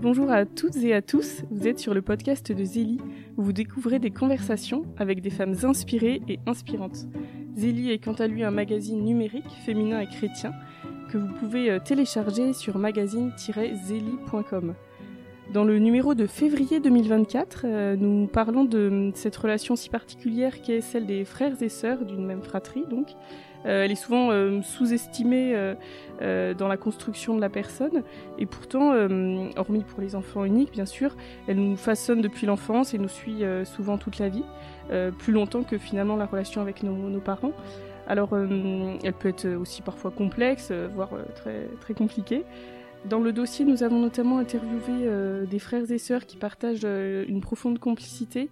Bonjour à toutes et à tous, vous êtes sur le podcast de Zélie, où vous découvrez des conversations avec des femmes inspirées et inspirantes. Zélie est quant à lui un magazine numérique, féminin et chrétien, que vous pouvez euh, télécharger sur magazine-zélie.com. Dans le numéro de février 2024, euh, nous parlons de cette relation si particulière qui est celle des frères et sœurs d'une même fratrie, donc, elle est souvent euh, sous-estimée euh, dans la construction de la personne, et pourtant, hormis pour les enfants uniques, bien sûr, elle nous façonne depuis l'enfance et nous suit souvent toute la vie, plus longtemps que finalement la relation avec nos, parents. Alors, elle peut être aussi parfois complexe, voire très, très compliquée. Dans le dossier, nous avons notamment interviewé des frères et sœurs qui partagent une profonde complicité,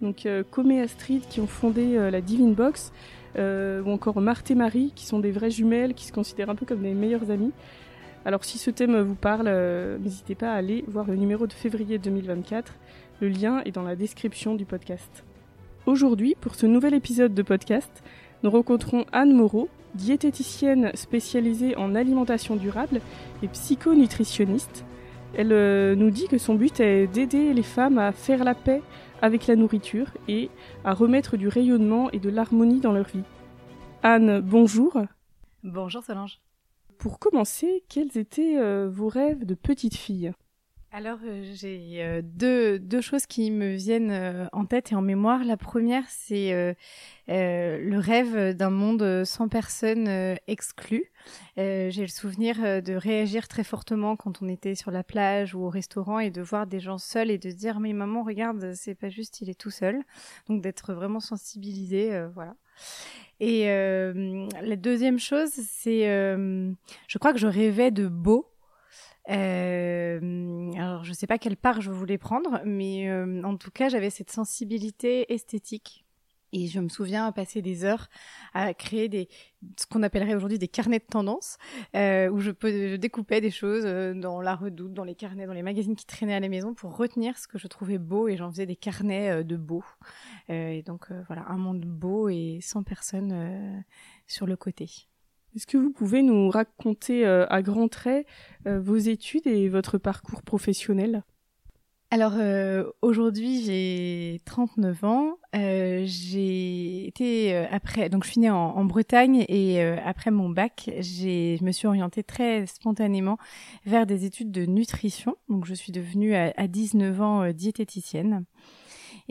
donc Comé et Astrid qui ont fondé la Divine Box, euh, ou encore Marthe et Marie, qui sont des vraies jumelles, qui se considèrent un peu comme des meilleures amies. Alors si ce thème vous parle, euh, n'hésitez pas à aller voir le numéro de février 2024. Le lien est dans la description du podcast. Aujourd'hui, pour ce nouvel épisode de podcast, nous rencontrons Anne Moreau, diététicienne spécialisée en alimentation durable et psychonutritionniste. Elle euh, nous dit que son but est d'aider les femmes à faire la paix avec la nourriture et à remettre du rayonnement et de l'harmonie dans leur vie. Anne, bonjour. Bonjour Solange. Pour commencer, quels étaient euh, vos rêves de petite fille? Alors euh, j'ai euh, deux, deux choses qui me viennent en tête et en mémoire. La première, c'est le rêve d'un monde sans personne exclue. j'ai le souvenir de réagir très fortement quand on était sur la plage ou au restaurant et de voir des gens seuls et de dire mais maman regarde c'est pas juste il est tout seul. Donc d'être vraiment sensibilisée, voilà. Et la deuxième chose, c'est je crois que je rêvais de beau. Alors, je sais pas quelle part je voulais prendre, mais en tout cas, j'avais cette sensibilité esthétique. Et je me souviens passer des heures à créer ce qu'on appellerait aujourd'hui des carnets de tendance, euh, où je, je découpais des choses dans la redoute, dans les carnets, dans les magazines qui traînaient à la maison pour retenir ce que je trouvais beau et j'en faisais des carnets de beau. Et donc voilà, un monde beau et sans personne sur le côté. Est-ce que vous pouvez nous raconter euh, à grands traits euh, vos études et votre parcours professionnel? Alors euh, aujourd'hui j'ai 39 ans. j'ai été après donc je suis née en, Bretagne et après mon bac j'ai je me suis orientée très spontanément vers des études de nutrition. Donc je suis devenue à, à 19 ans diététicienne.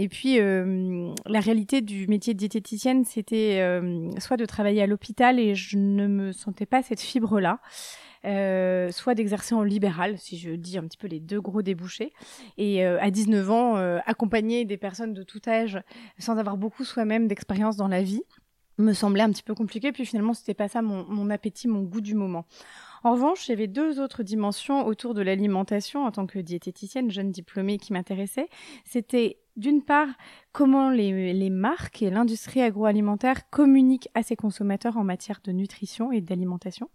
Et puis, euh, la réalité du métier de diététicienne, c'était euh, soit de travailler à l'hôpital et je ne me sentais pas cette fibre-là. Euh, soit d'exercer en libéral, si je dis un petit peu les deux gros débouchés, et à 19 ans, accompagner des personnes de tout âge sans avoir beaucoup soi-même d'expérience dans la vie me semblait un petit peu compliqué, puis finalement c'était pas ça mon, mon appétit, mon goût du moment. En revanche, il y avait deux autres dimensions autour de l'alimentation en tant que diététicienne, jeune diplômée qui m'intéressait. C'était d'une part, comment les, marques et l'industrie agroalimentaire communiquent à ses consommateurs en matière de nutrition et d'alimentation,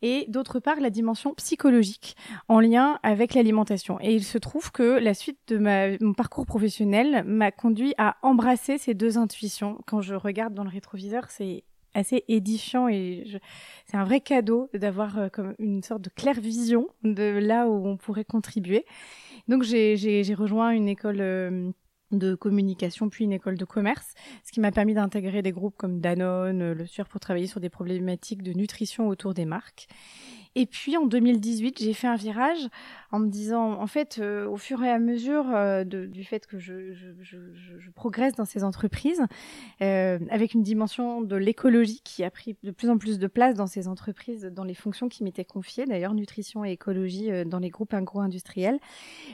et d'autre part, la dimension psychologique en lien avec l'alimentation. Et il se trouve que la suite de mon parcours professionnel m'a conduit à embrasser ces deux intuitions. Quand je regarde dans le rétroviseur, c'est assez édifiant et c'est un vrai cadeau d'avoir euh, comme une sorte de claire vision de là où on pourrait contribuer. Donc j'ai rejoint une école euh, de communication puis une école de commerce, ce qui m'a permis d'intégrer des groupes comme Danone, Le Sueur pour travailler sur des problématiques de nutrition autour des marques. Et puis en 2018, j'ai fait un virage en me disant, en fait, euh, au fur et à mesure euh, du fait que je, progresse dans ces entreprises, euh, avec une dimension de l'écologie qui a pris de plus en plus de place dans ces entreprises, dans les fonctions qui m'étaient confiées, d'ailleurs nutrition et écologie dans les groupes agro-industriels,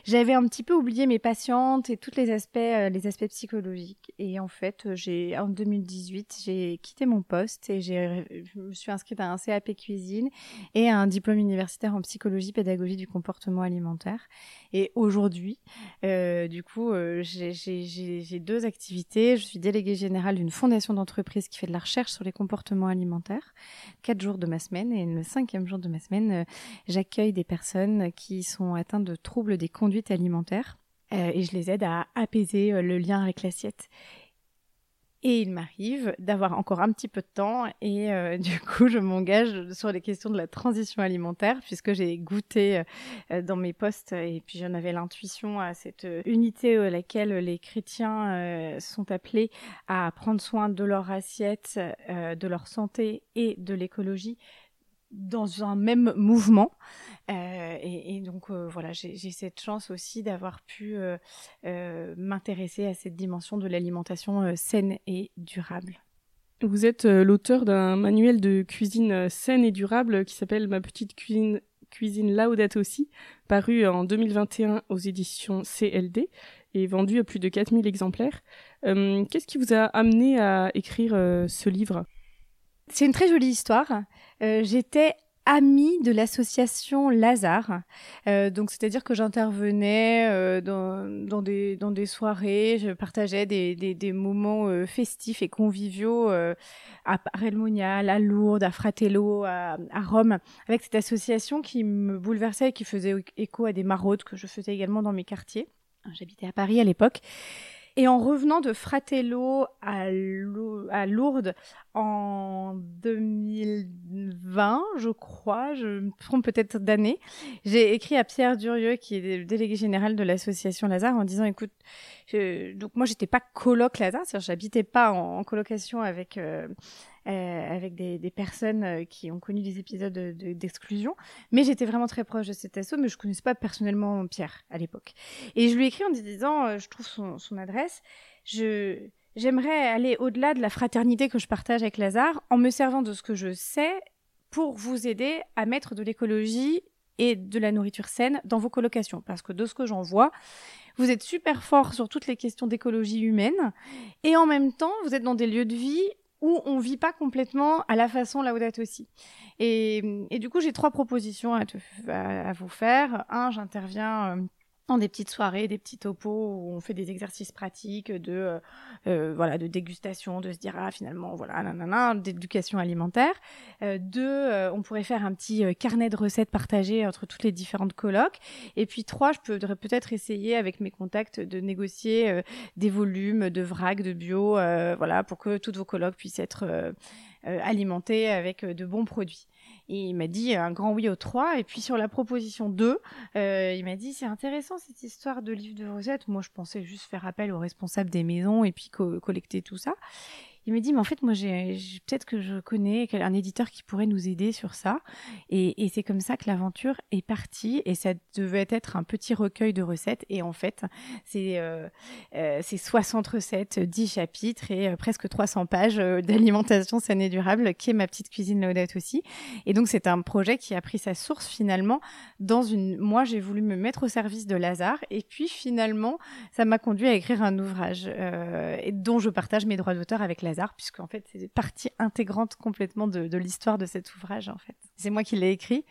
j'avais un petit peu oublié mes patientes et tous les aspects, les aspects psychologiques. Et en fait, j'ai en 2018, j'ai quitté mon poste et je me suis inscrite à un CAP cuisine et à un diplôme universitaire en psychologie pédagogie du comportement alimentaire. Et aujourd'hui, euh, du coup, euh, j'ai deux activités. Je suis déléguée générale d'une fondation d'entreprise qui fait de la recherche sur les comportements alimentaires, quatre jours de ma semaine. Et le cinquième jour de ma semaine, euh, j'accueille des personnes qui sont atteintes de troubles des conduites alimentaires. et je les aide à apaiser le lien avec l'assiette. Et il m'arrive d'avoir encore un petit peu de temps et euh, du coup, je m'engage sur les questions de la transition alimentaire puisque j'ai goûté euh, dans mes postes et puis j'en avais l'intuition à cette unité à laquelle les chrétiens euh, sont appelés à prendre soin de leur assiette, de leur santé et de l'écologie dans un même mouvement. Euh, et, donc euh, voilà, j'ai cette chance aussi d'avoir pu euh, m'intéresser à cette dimension de l'alimentation saine et durable. Vous êtes l'auteur d'un manuel de cuisine saine et durable qui s'appelle Ma petite cuisine cuisine Laudato aussi, paru en 2021 aux éditions CLD et vendu à plus de 4000 exemplaires. Qu'est-ce qui vous a amené à écrire ce livre? C'est une très jolie histoire. Euh, J'étais amie de l'association Lazare. Euh, donc, c'est-à-dire que j'intervenais euh, dans, des, dans des soirées, je partageais des, des, moments festifs et conviviaux à Relmonial, à Lourdes, à Fratello, à, à, Rome, avec cette association qui me bouleversait et qui faisait écho à des maraudes que je faisais également dans mes quartiers. J'habitais à Paris à l'époque. Et en revenant de Fratello à, Lourdes en 2020, je crois, je me trompe peut-être d'année, j'ai écrit à Pierre Durieux, qui est le délégué général de l'association Lazare, en disant, écoute, donc moi j'étais pas coloc Lazare, c'est-à-dire j'habitais pas en, colocation avec euh, euh, avec des, des, personnes euh, qui ont connu des épisodes d'exclusion. De, mais j'étais vraiment très proche de cet asso, mais je connaissais pas personnellement Pierre à l'époque. Et je lui ai écrit en disant, euh, je trouve son, son adresse, je j'aimerais aller au-delà de la fraternité que je partage avec Lazare en me servant de ce que je sais pour vous aider à mettre de l'écologie et de la nourriture saine dans vos colocations. Parce que de ce que j'en vois, vous êtes super fort sur toutes les questions d'écologie humaine et en même temps, vous êtes dans des lieux de vie où on vit pas complètement à la façon Laudato aussi. Et, du coup, j'ai trois propositions à, vous faire. Un, j'interviens euh, dans des petites soirées, des petits topos où on fait des exercices pratiques de euh, euh, voilà de dégustation, de se dire ah finalement voilà nanana d'éducation alimentaire. Euh, deux, euh, on pourrait faire un petit euh, carnet de recettes partagées entre toutes les différentes colocs. Et puis trois, je pourrais peut-être essayer avec mes contacts de négocier des volumes de vrac, de bio, voilà pour que toutes vos colocs puissent être alimentées avec de bons produits. Et il m'a dit un grand oui aux trois. Et puis sur la proposition 2, euh, il m'a dit c'est intéressant cette histoire de livre de recettes. Moi, je pensais juste faire appel aux responsables des maisons et puis co collecter tout ça il me dit mais en fait moi j'ai peut-être que je connais un éditeur qui pourrait nous aider sur ça. Et, et c'est comme ça que l'aventure est partie. Et ça devait être un petit recueil de recettes. Et en fait c'est euh, euh, 60 recettes 10 chapitres et euh, presque 300 pages euh, d'alimentation saine et durable qui est ma petite cuisine Laudette aussi et donc c'est un projet qui a pris sa source finalement dans une moi j'ai voulu me mettre au service de Lazare. Et puis finalement ça m'a conduit à écrire un ouvrage euh, dont je partage mes droits d'auteur avec Lazare puisque en fait c'est partie intégrante complètement de, de l'histoire de cet ouvrage en fait. C'est moi qui l'ai écrit,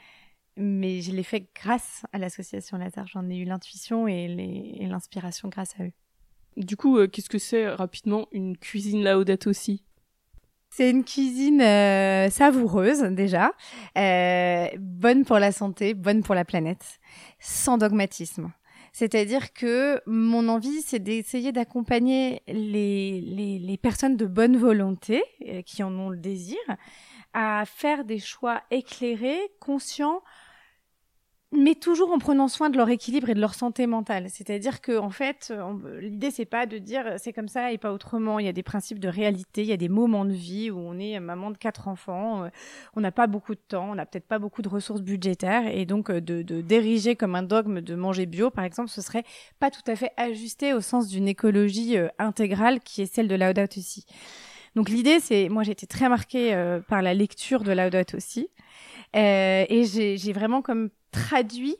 mais je l'ai fait grâce à l'association Lazare. J'en ai eu l'intuition et l'inspiration grâce à eux. Du coup, euh, qu'est-ce que c'est rapidement une cuisine laudate aussi? C'est une cuisine euh, savoureuse déjà, euh, bonne pour la santé, bonne pour la planète, sans dogmatisme. C'est-à-dire que mon envie, c'est d'essayer d'accompagner les, les, personnes de bonne volonté, euh, qui en ont le désir, à faire des choix éclairés, conscients, mais toujours en prenant soin de leur équilibre et de leur santé mentale. C'est-à-dire que en fait, l'idée c'est pas de dire c'est comme ça et pas autrement. Il y a des principes de réalité, il y a des moments de vie où on est maman de quatre enfants, euh, on n'a pas beaucoup de temps, on n'a peut-être pas beaucoup de ressources budgétaires et donc euh, de, de d'ériger comme un dogme de manger bio, par exemple, ce serait pas tout à fait ajusté au sens d'une écologie euh, intégrale qui est celle de Laudato aussi. Donc l'idée c'est, moi j'ai été très marquée par la lecture de Laudato aussi. Euh, et j'ai vraiment comme traduit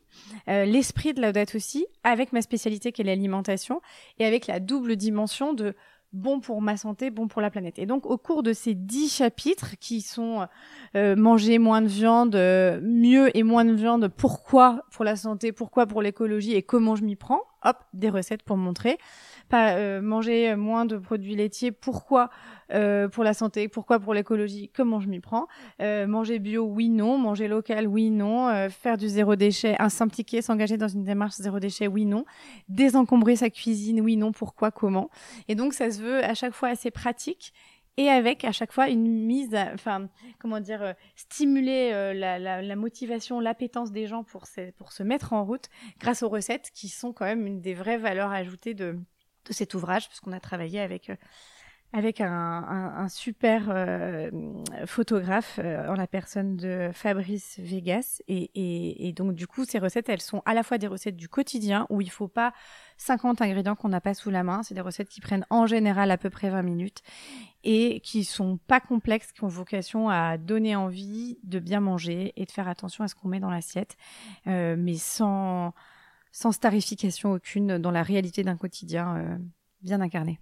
euh, l'esprit de Laudato aussi avec ma spécialité qui est l'alimentation et avec la double dimension de bon pour ma santé, bon pour la planète. Et donc, au cours de ces dix chapitres qui sont euh, manger moins de viande, euh, mieux et moins de viande, pourquoi pour la santé, pourquoi pour l'écologie et comment je m'y prends, hop, des recettes pour montrer euh, manger moins de produits laitiers. Pourquoi euh, pour la santé? Pourquoi pour l'écologie? Comment je m'y prends? Manger bio, oui, non. Manger local, oui, non. faire du zéro déchet, s'impliquer, s'engager dans une démarche zéro déchet, oui, non. Désencombrer sa cuisine, oui, non. Pourquoi Comment? Et donc ça se veut à chaque fois assez pratique et avec à chaque fois une mise, enfin, comment dire, euh, stimuler euh, la, motivation, l'appétence des gens pour, pour se mettre en route grâce aux recettes qui sont quand même une des vraies valeurs ajoutées de, de cet ouvrage, puisqu'on a travaillé avec euh, avec un, un, un super euh, photographe euh, en la personne de Fabrice Vegas. Et, et, et, donc, du coup, ces recettes, elles sont à la fois des recettes du quotidien où il faut pas 50 ingrédients qu'on n'a pas sous la main. C'est des recettes qui prennent en général à peu près 20 minutes et qui sont pas complexes, qui ont vocation à donner envie de bien manger et de faire attention à ce qu'on met dans l'assiette, euh, mais sans, sans starification aucune dans la réalité d'un quotidien euh, bien incarné.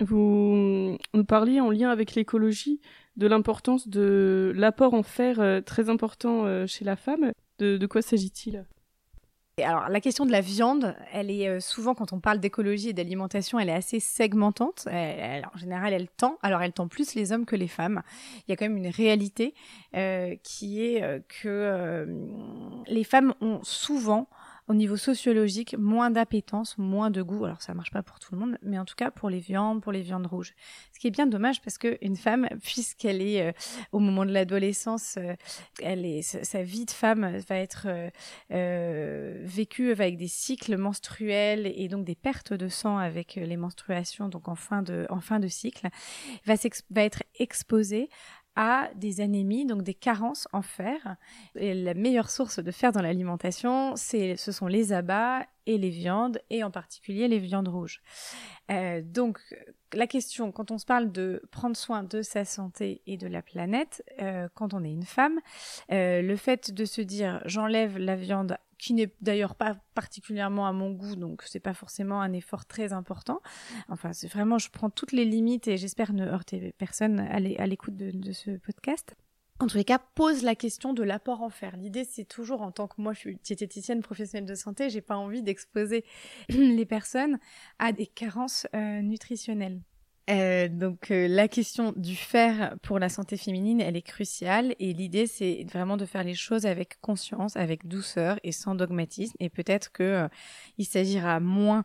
Vous nous parliez en lien avec l'écologie de l'importance de l'apport en fer euh, très important euh, chez la femme. De, de quoi s'agit-il? Alors, la question de la viande, elle est souvent, quand on parle d'écologie et d'alimentation, elle est assez segmentante. Elle, en général, elle tend. Alors, elle tend plus les hommes que les femmes. Il y a quand même une réalité euh, qui est euh, que les femmes ont souvent au niveau sociologique, moins d'appétence, moins de goût. Alors ça marche pas pour tout le monde, mais en tout cas pour les viandes, pour les viandes rouges. Ce qui est bien dommage parce que une femme, puisqu'elle est euh, au moment de l'adolescence, euh, elle est sa vie de femme va être euh, vécue avec des cycles menstruels et donc des pertes de sang avec les menstruations, donc en fin de en fin de cycle, va, va être exposée à des anémies, donc des carences en fer. Et la meilleure source de fer dans l'alimentation, ce sont les abats et les viandes, et en particulier les viandes rouges. Euh, donc, la question, quand on se parle de prendre soin de sa santé et de la planète, euh, quand on est une femme, euh, le fait de se dire j'enlève la viande qui n'est d'ailleurs pas particulièrement à mon goût, donc c'est pas forcément un effort très important. Enfin, c'est vraiment, je prends toutes les limites et j'espère ne heurter personne à l'écoute de, ce podcast. En tous les cas, pose la question de l'apport en fer. L'idée, c'est toujours, en tant que moi, je suis diététicienne professionnelle de santé, j'ai pas envie d'exposer les personnes à des carences euh, nutritionnelles. Euh, donc euh, la question du fer pour la santé féminine, elle est cruciale. Et l'idée c'est vraiment de faire les choses avec conscience, avec douceur et sans dogmatisme. Et peut-être que euh, s'agira moins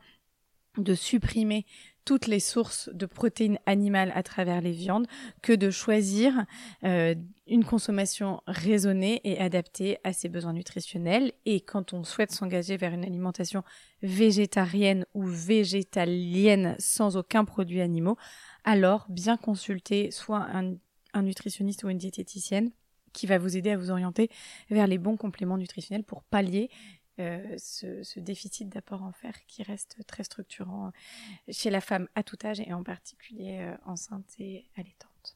de supprimer toutes les sources de protéines animales à travers les viandes que de choisir euh, une consommation raisonnée et adaptée à ses besoins nutritionnels. Et quand on souhaite s'engager vers une alimentation végétarienne ou végétalienne sans aucun produit animaux, alors bien consulter soit un, un nutritionniste ou une diététicienne qui va vous aider à vous orienter vers les bons compléments nutritionnels pour pallier euh, ce, déficit d'apport en fer qui reste très structurant chez la femme à tout âge et en particulier euh, enceinte et allaitante.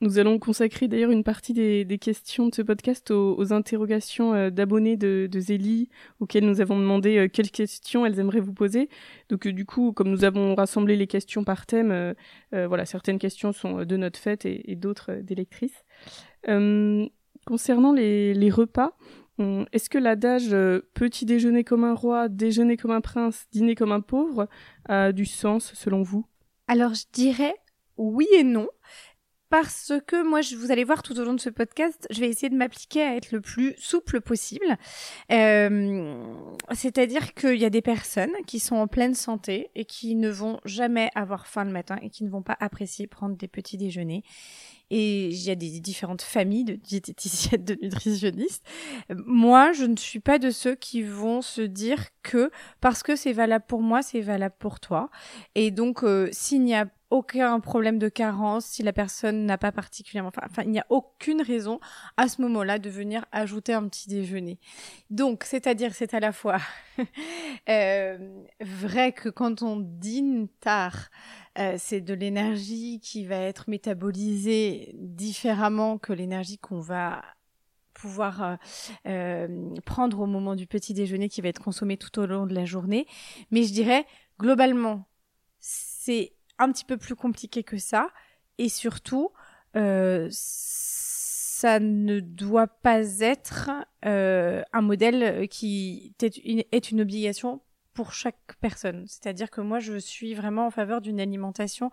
Nous allons consacrer d'ailleurs une partie des, questions de ce podcast aux, interrogations euh, d'abonnés de, de Zélie, auxquelles nous avons demandé quelles questions elles aimeraient vous poser. Donc du coup, comme nous avons rassemblé les questions par thème, voilà, certaines questions sont de notre fête et, d'autres des concernant les, repas, est-ce que l'adage euh, petit déjeuner comme un roi, déjeuner comme un prince, dîner comme un pauvre a du sens selon vous? Alors je dirais oui et non. Parce que moi, je, vous allez voir tout au long de ce podcast, je vais essayer de m'appliquer à être le plus souple possible. Euh, C'est-à-dire qu'il y a des personnes qui sont en pleine santé et qui ne vont jamais avoir faim le matin et qui ne vont pas apprécier prendre des petits déjeuners et il y a des différentes familles de diététiciennes, de nutritionnistes. Moi, je ne suis pas de ceux qui vont se dire que parce que c'est valable pour moi, c'est valable pour toi. Et donc, euh, s'il n'y a aucun problème de carence, si la personne n'a pas particulièrement, enfin, il n'y a aucune raison à ce moment-là de venir ajouter un petit déjeuner. Donc, c'est-à-dire, c'est à la fois euh, vrai que quand on dîne tard, euh, c'est de l'énergie qui va être métabolisée différemment que l'énergie qu'on va pouvoir euh, euh, prendre au moment du petit déjeuner qui va être consommé tout au long de la journée. Mais je dirais, globalement, c'est un petit peu plus compliqué que ça. Et surtout, ça ne doit pas être un modèle qui est une obligation pour chaque personne. C'est-à-dire que moi, je suis vraiment en faveur d'une alimentation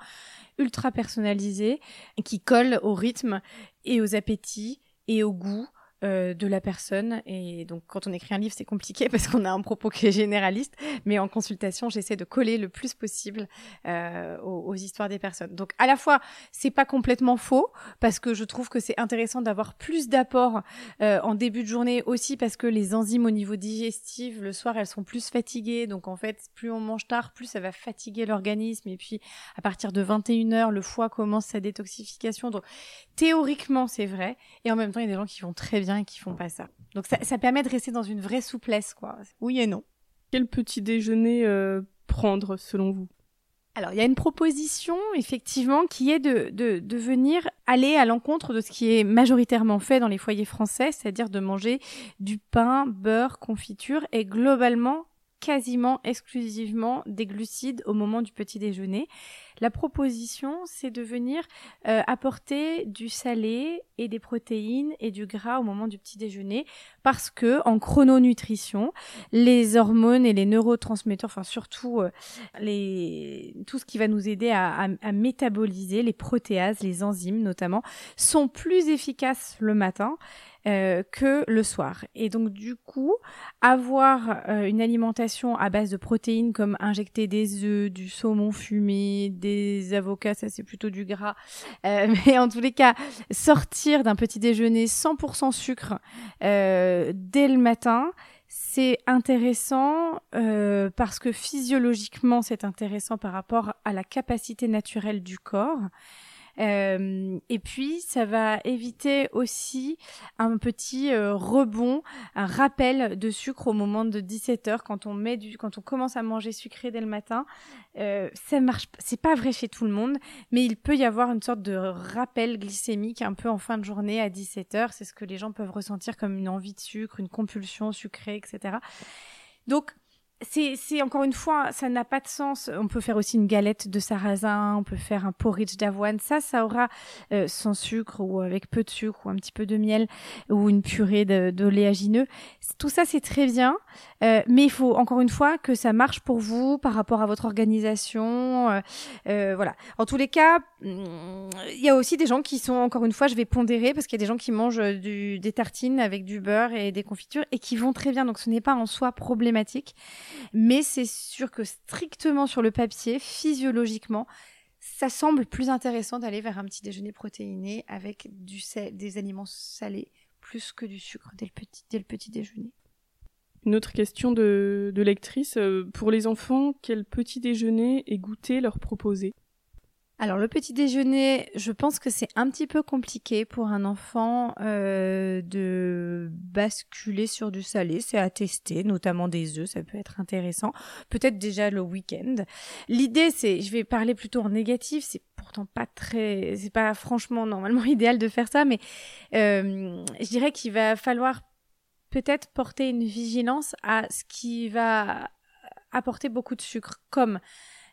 ultra personnalisée qui colle au rythme et aux appétits et au goût euh, de la personne. Et donc, quand on écrit un livre, c'est compliqué parce qu'on a un propos qui est généraliste. Mais en consultation, j'essaie de coller le plus possible euh, aux, histoires des personnes. Donc, à la fois, c'est pas complètement faux parce que je trouve que c'est intéressant d'avoir plus d'apports euh, en début de journée aussi parce que les enzymes au niveau digestif, le soir, elles sont plus fatiguées. Donc, en fait, plus on mange tard, plus ça va fatiguer l'organisme. Et puis, à partir de 21h, le foie commence sa détoxification. Donc, théoriquement, c'est vrai. Et en même temps, il y a des gens qui vont très bien et qui font pas ça. Donc ça, permet de rester dans une vraie souplesse, quoi. Oui et non. Quel petit déjeuner euh, prendre selon vous? Alors, il y a une proposition, effectivement, qui est de, de, de venir aller à l'encontre de ce qui est majoritairement fait dans les foyers français, c'est-à-dire de manger du pain, beurre, confiture et globalement quasiment exclusivement des glucides au moment du petit déjeuner. La proposition, c'est de venir euh, apporter du salé et des protéines et du gras au moment du petit déjeuner parce que en chrononutrition, les hormones et les neurotransmetteurs, enfin surtout euh, les tout ce qui va nous aider à, à métaboliser les protéases, les enzymes notamment, sont plus efficaces le matin euh, que le soir. Et donc du coup, avoir euh, une alimentation à base de protéines comme injecter des œufs, du saumon fumé, des avocats, ça c'est plutôt du gras, euh, mais en tous les cas, sortir d'un petit déjeuner 100% sucre dès le matin, c'est intéressant parce que physiologiquement c'est intéressant par rapport à la capacité naturelle du corps. Euh, et puis, ça va éviter aussi un petit euh, rebond, un rappel de sucre au moment de 17 heures quand on met du, quand on commence à manger sucré dès le matin. Euh, ça marche, c'est pas vrai chez tout le monde, mais il peut y avoir une sorte de rappel glycémique un peu en fin de journée à 17 heures. C'est ce que les gens peuvent ressentir comme une envie de sucre, une compulsion sucrée, etc. Donc, c'est encore une fois, ça n'a pas de sens. On peut faire aussi une galette de sarrasin, on peut faire un porridge d'avoine. Ça, ça aura euh, sans sucre ou avec peu de sucre ou un petit peu de miel ou une purée d'oléagineux. Tout ça, c'est très bien, euh, mais il faut encore une fois que ça marche pour vous par rapport à votre organisation. Euh, euh voilà. En tous les cas, mm, il y a aussi des gens qui sont encore une fois, je vais pondérer parce qu'il y a des gens qui mangent du, des tartines avec du beurre et des confitures et qui vont très bien. Donc ce n'est pas en soi problématique. Mais c'est sûr que strictement sur le papier, physiologiquement, ça semble plus intéressant d'aller vers un petit déjeuner protéiné avec du des aliments salés plus que du sucre dès le petit, dès le petit déjeuner. Une autre question de, lectrice. Euh, pour les enfants, quel petit déjeuner et goûter leur proposer? Alors le petit déjeuner, je pense que c'est un petit peu compliqué pour un enfant euh, de basculer sur du salé. C'est à tester, notamment des œufs, ça peut être intéressant. Peut-être déjà le week-end. L'idée, c'est, je vais parler plutôt en négatif. C'est pourtant pas très, c'est pas franchement normalement idéal de faire ça, mais euh, je dirais qu'il va falloir peut-être porter une vigilance à ce qui va apporter beaucoup de sucre, comme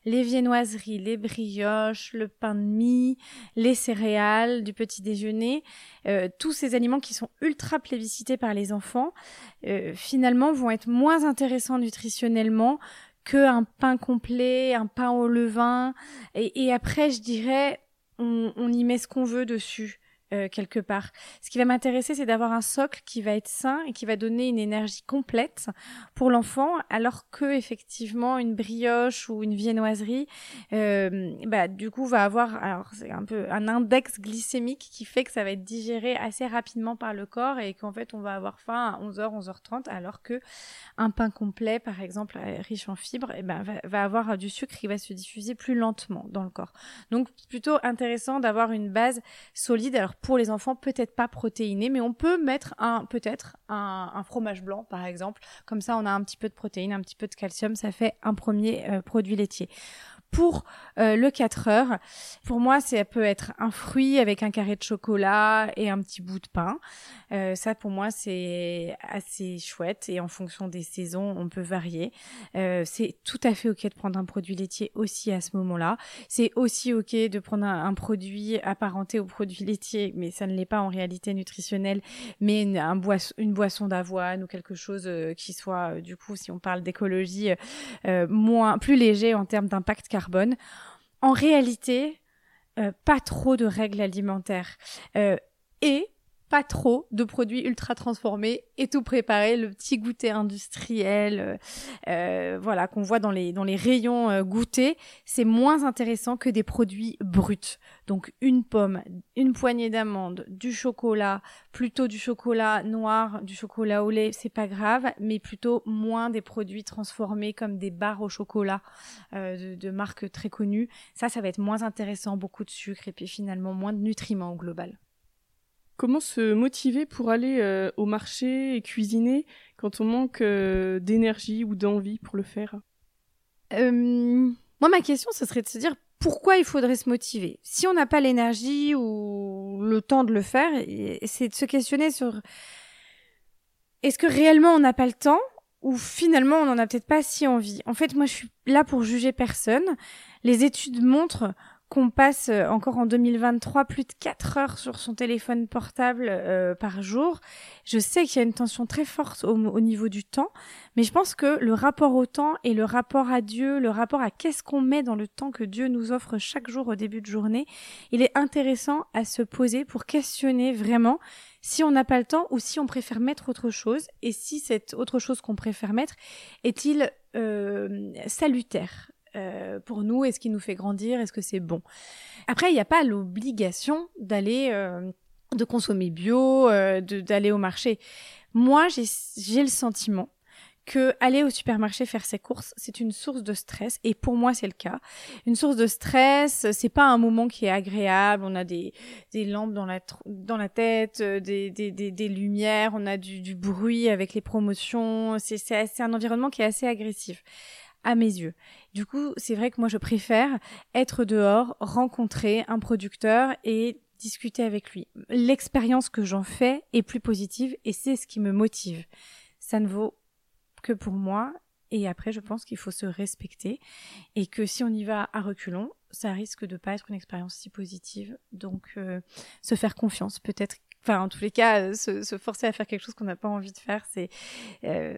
les viennoiseries, les brioches, le pain de mie, les céréales du petit déjeuner, euh, tous ces aliments qui sont ultra plébiscités par les enfants, euh, finalement vont être moins intéressants nutritionnellement qu'un pain complet, un pain au levain. Et, après, je dirais, on y met ce qu'on veut dessus. Euh, quelque part. Ce qui va m'intéresser, c'est d'avoir un socle qui va être sain et qui va donner une énergie complète pour l'enfant, alors que effectivement une brioche ou une viennoiserie, euh, bah du coup va avoir, alors c'est un peu un index glycémique qui fait que ça va être digéré assez rapidement par le corps et qu'en fait on va avoir faim à 11h, 11h30, alors que un pain complet, par exemple euh, riche en fibres, eh ben va, va avoir du sucre qui va se diffuser plus lentement dans le corps. Donc plutôt intéressant d'avoir une base solide. Alors pour les enfants, peut-être pas protéinés, mais on peut mettre un peut-être un, fromage blanc par exemple. Comme ça, on a un petit peu de protéines, un petit peu de calcium, ça fait un premier euh, produit laitier. Pour euh, le 4 heures, pour moi, ça peut être un fruit avec un carré de chocolat et un petit bout de pain. Euh, ça, pour moi, c'est assez chouette et en fonction des saisons, on peut varier. Euh, c'est tout à fait ok de prendre un produit laitier aussi à ce moment-là. C'est aussi ok de prendre un, produit apparenté au produit laitier, mais ça ne l'est pas en réalité nutritionnelle, mais une, un une boisson d'avoine ou quelque chose qui soit, du coup, si on parle d'écologie, moins plus léger en termes d'impact En réalité, euh, pas trop de règles alimentaires. Euh, et pas trop de produits ultra transformés et tout préparé, le petit goûter industriel, euh, euh voilà qu'on voit dans les rayons euh, goûter, c'est moins intéressant que des produits bruts. Donc une pomme, une poignée d'amandes, du chocolat, plutôt du chocolat noir, du chocolat au lait, c'est pas grave, mais plutôt moins des produits transformés comme des barres au chocolat euh, de, de marques très connues. Ça, ça va être moins intéressant, beaucoup de sucre et puis finalement moins de nutriments au global. Comment se motiver pour aller euh, au marché et cuisiner quand on manque euh, d'énergie ou d'envie pour le faire? Moi, ma question, ce serait de se dire pourquoi il faudrait se motiver? Si on n'a pas l'énergie ou le temps de le faire, c'est de se questionner sur est-ce que réellement on n'a pas le temps ou finalement on n'en a peut-être pas si envie? En fait, moi, je suis là pour juger personne. Les études montrent qu'on passe euh, encore en 2023 plus de 4 heures sur son téléphone portable euh, par jour. Je sais qu'il y a une tension très forte au, niveau du temps, mais je pense que le rapport au temps et le rapport à Dieu, le rapport à qu'est-ce qu'on met dans le temps que Dieu nous offre chaque jour au début de journée, il est intéressant à se poser pour questionner vraiment si on n'a pas le temps ou si on préfère mettre autre chose et si cette autre chose qu'on préfère mettre est-il euh, salutaire euh, pour nous Est-ce qui nous fait grandir Est-ce que c'est bon? Après, il n'y a pas l'obligation d'aller, euh, de consommer bio, euh, d'aller au marché. Moi, j'ai le sentiment que aller au supermarché faire ses courses, c'est une source de stress et pour moi c'est le cas. Une source de stress, c'est pas un moment qui est agréable, on a des, des lampes dans la dans la tête, des, des, des, des lumières, on a du, du bruit avec les promotions, c'est c'est un environnement qui est assez agressif à mes yeux. Du coup, c'est vrai que moi, je préfère être dehors, rencontrer un producteur et discuter avec lui. L'expérience que j'en fais est plus positive et c'est ce qui me motive. Ça ne vaut que pour moi et après, je pense qu'il faut se respecter et que si on y va à reculons, ça risque de pas être une expérience si positive. Donc, euh, se faire confiance, peut-être. Enfin, en tous les cas, se, forcer à faire quelque chose qu'on n'a pas envie de faire, c'est, euh,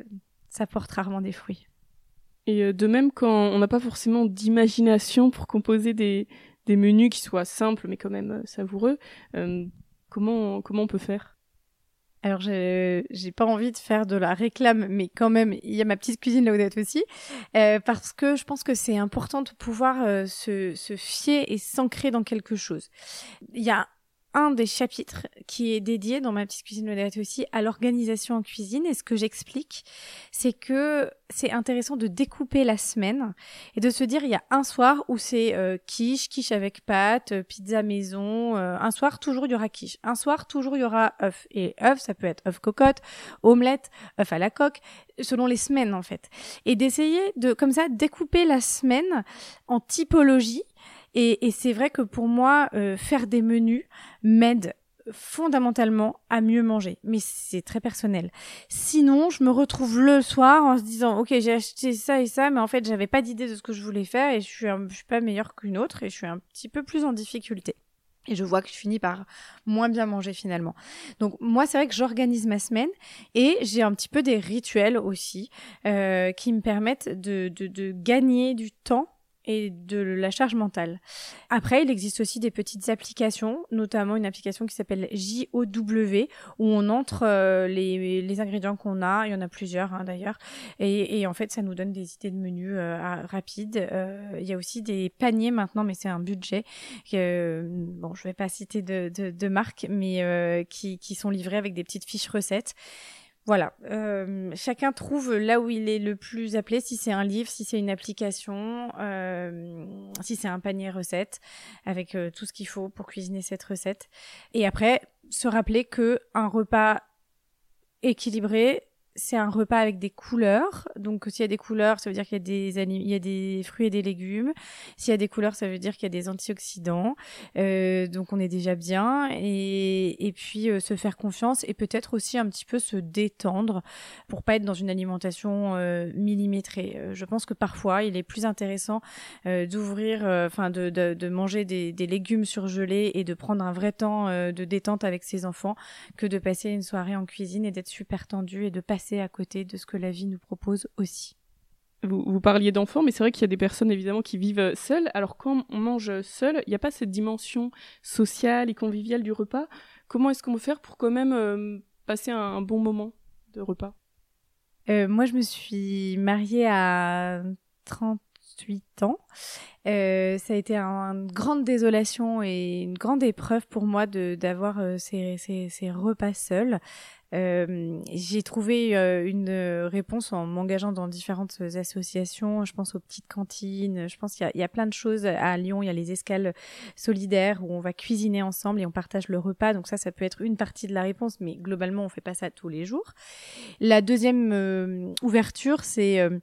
ça porte rarement des fruits. Et euh, de même, quand on n'a pas forcément d'imagination pour composer des, menus qui soient simples mais quand même euh, savoureux, euh, comment, comment on peut faire? Alors, j'ai pas envie de faire de la réclame, mais quand même, il y a ma petite cuisine là où aussi, parce que je pense que c'est important de pouvoir se, se fier et s'ancrer dans quelque chose. Il y a un des chapitres qui est dédié dans ma petite cuisine modérate aussi à l'organisation en cuisine. Et ce que j'explique, c'est que c'est intéressant de découper la semaine et de se dire il y a un soir où c'est euh, quiche, quiche avec pâtes, euh, pizza maison. Euh, un soir toujours il y aura quiche. Un soir toujours il y aura œuf. Et œuf, ça peut être œuf cocotte, omelette, œuf à la coque, selon les semaines en fait. Et d'essayer de comme ça découper la semaine en typologie et, c'est vrai que pour moi, euh, faire des menus m'aide fondamentalement à mieux manger, mais c'est très personnel. Sinon, je me retrouve le soir en se disant OK, j'ai acheté ça et ça, mais en fait, j'avais pas d'idée de ce que je voulais faire et je suis je suis pas meilleure qu'une autre et je suis un petit peu plus en difficulté. Et je vois que je finis par moins bien manger finalement. Donc moi, c'est vrai que j'organise ma semaine et j'ai un petit peu des rituels aussi euh, qui me permettent de, de, de gagner du temps et de la charge mentale. Après, il existe aussi des petites applications, notamment une application qui s'appelle JOW, où on entre euh, les, les, ingrédients qu'on a, il y en a plusieurs hein, d'ailleurs, et, et, en fait ça nous donne des idées de menus euh, rapides. Euh, il y a aussi des paniers maintenant, mais c'est un budget. bon, je vais pas citer de, de, de marque, mais qui, qui sont livrés avec des petites fiches recettes. Voilà, euh, chacun trouve là où il est le plus appelé, si c'est un livre, si c'est une application, euh, si c'est un panier recette, avec euh, tout ce qu'il faut pour cuisiner cette recette. Et après, se rappeler que un repas équilibré, c'est un repas avec des couleurs. Donc, s'il y a des couleurs, ça veut dire qu'il y a des, il y a des fruits et des légumes. S'il y a des couleurs, ça veut dire qu'il y a des antioxydants. Euh, donc, on est déjà bien. Et, et puis, euh, se faire confiance et peut-être aussi un petit peu se détendre pour pas être dans une alimentation euh, millimétrée. Je pense que parfois, il est plus intéressant d'ouvrir, enfin, de, de, de, manger des, des, légumes surgelés et de prendre un vrai temps de détente avec ses enfants que de passer une soirée en cuisine et d'être super tendu et de passer à côté de ce que la vie nous propose aussi. Vous, vous parliez d'enfants, mais c'est vrai qu'il y a des personnes évidemment qui vivent seules. Alors quand on mange seul, il n'y a pas cette dimension sociale et conviviale du repas. Comment est-ce qu'on peut faire pour quand même euh, passer un, un, bon moment de repas? Euh, Moi, je me suis mariée à 38 ans. Euh, ça a été une grande désolation et une grande épreuve pour moi d'avoir euh, ces, ces, ces, repas seuls. Euh, j'ai trouvé euh, une réponse en m'engageant dans différentes associations. Je pense aux petites cantines. Je pense qu'il y, a plein de choses à Lyon. Il y a les escales solidaires où on va cuisiner ensemble et on partage le repas. Donc ça, ça peut être une partie de la réponse, mais globalement, on fait pas ça tous les jours. La deuxième euh, ouverture, c'est euh,